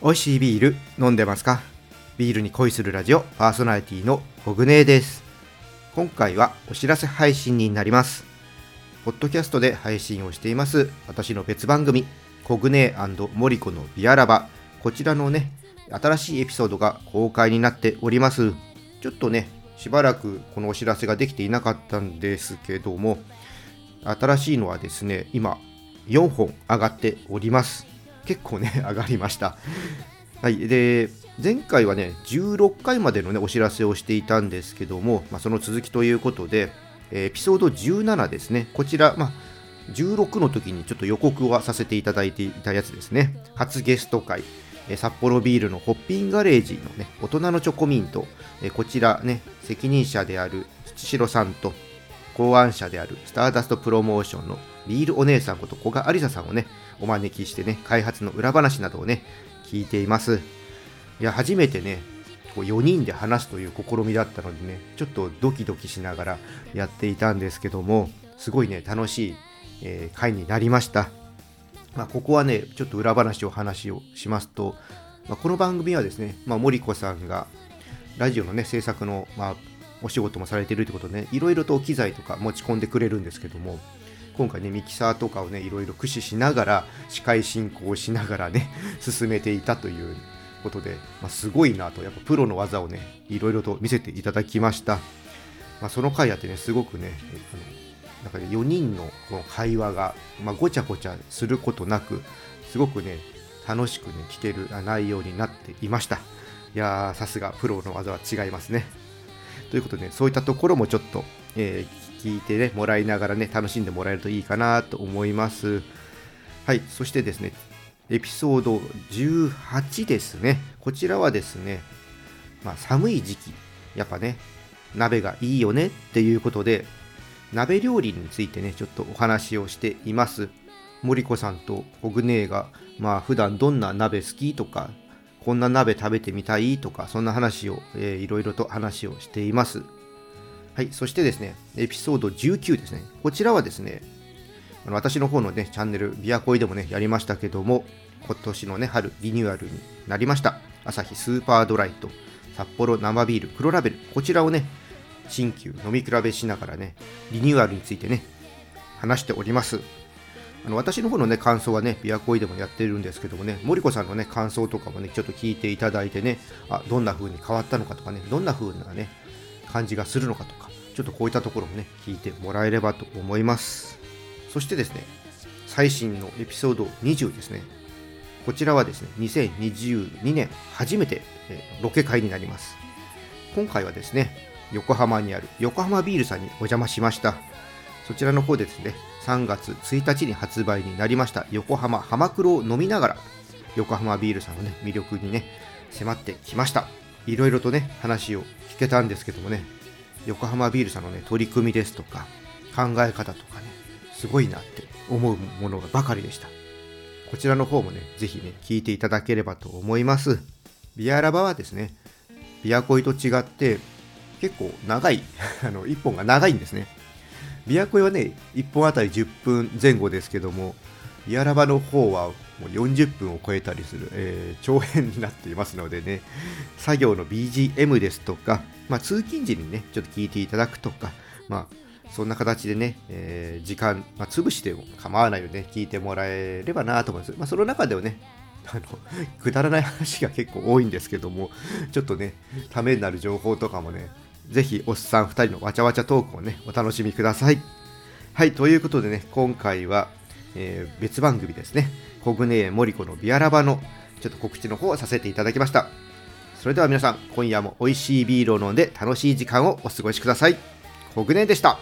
美味しいビール飲んでますか？ビールに恋するラジオパーソナリティのコグネーです。今回はお知らせ配信になります。ポッドキャストで配信をしています私の別番組コグネーモリコのビアラバ。こちらのね新しいエピソードが公開になっております。ちょっとねしばらくこのお知らせができていなかったんですけども新しいのはですね今4本上がっております。結構ね上がりました。はい。で前回はね16回までのねお知らせをしていたんですけども、まあ、その続きということでエピソード17ですね。こちら、まあ、16の時にちょっと予告はさせていただいていたやつですね。初ゲスト会。札幌ビールのホッピンガレージのね大人のチョコミント。こちらね責任者である土城さんと考案者であるスターダストプロモーションのビールお姉さんこと古賀ありささんをねお招きしてね開発の裏話などをね聞いています。いや初めてねこう4人で話すという試みだったのでねちょっとドキドキしながらやっていたんですけどもすごいね楽しい、えー、回になりました。まあ、ここはねちょっと裏話を話をしますと、まあ、この番組はですね、まあ、森子さんがラジオのね制作の、まあ、お仕事もされてるってことでね。いろいろと機材とか持ち込んでくれるんですけども今回ねミキサーとかをねいろいろ駆使しながら司会進行をしながらね 進めていたということで、まあ、すごいなと。やっぱプロの技をねいろいろと見せていただきました、まあ、その回あってねすごくねなんかね4人のこの会話が、まあ、ごちゃごちゃすることなくすごくね楽しくね聞ける内容になっていました。いやーさすがプロの技は違いますね。ということで、ね、そういったところもちょっと、えー、聞いてね、もらいながらね、楽しんでもらえるといいかなと思います。はい、そしてですね、エピソード18ですね。こちらはですね、まあ、寒い時期、やっぱね、鍋がいいよねっていうことで、鍋料理についてね、ちょっとお話をしています。森子さんとコグネーが、まあ普段どんな鍋好きとか、こんな鍋食べてみたいとか、そんな話を、えー、いろいろと話をしています。はい、そしてですね、エピソード19ですね。こちらはですね、あの私の方のね、チャンネル、ビアコイでもね、やりましたけども、今年のね、春、リニューアルになりました。アサヒスーパードライと札幌生ビール黒ラベル、こちらをね、新旧飲み比べしながらね、リニューアルについてね、話しております。あの私の方のね、感想はね、ビアコイでもやってるんですけどもね、森子さんのね、感想とかもね、ちょっと聞いていただいてね、あ、どんな風に変わったのかとかね、どんな風なね、感じがするのかとか、ちょっとこういったところもね、聞いてもらえればと思います。そしてですね、最新のエピソード20ですね。こちらはですね、2022年初めて、ロケ会になります。今回はですね、横浜にある横浜ビールさんにお邪魔しました。そちらの方ですね、3月1日に発売になりました横浜浜黒を飲みながら横浜ビールさんのね魅力にね迫ってきました。いろいろとね話を聞けたんですけどもね横浜ビールさんのね取り組みですとか考え方とかねすごいなって思うものばかりでした。こちらの方もねぜひね聞いていただければと思います。ビアラバはですねビアコイと違って結構長い あの1本が長いんですね。ビアコイはね、1本あたり10分前後ですけども、ビアラバの方はもう40分を超えたりする、えー、長編になっていますのでね、作業の BGM ですとか、まあ、通勤時にね、ちょっと聞いていただくとか、まあ、そんな形でね、えー、時間、まあ、潰しても構わないよね、聞いてもらえればなと思います。まあ、その中ではね、あの、くだらない話が結構多いんですけども、ちょっとね、ためになる情報とかもね、ぜひおっさん2人のわちゃわちゃトークをね、お楽しみください。はい、ということでね、今回は、えー、別番組ですね、コグネエモリコのビアラバのちょっと告知の方をさせていただきました。それでは皆さん、今夜も美味しいビールを飲んで楽しい時間をお過ごしください。コグネでした。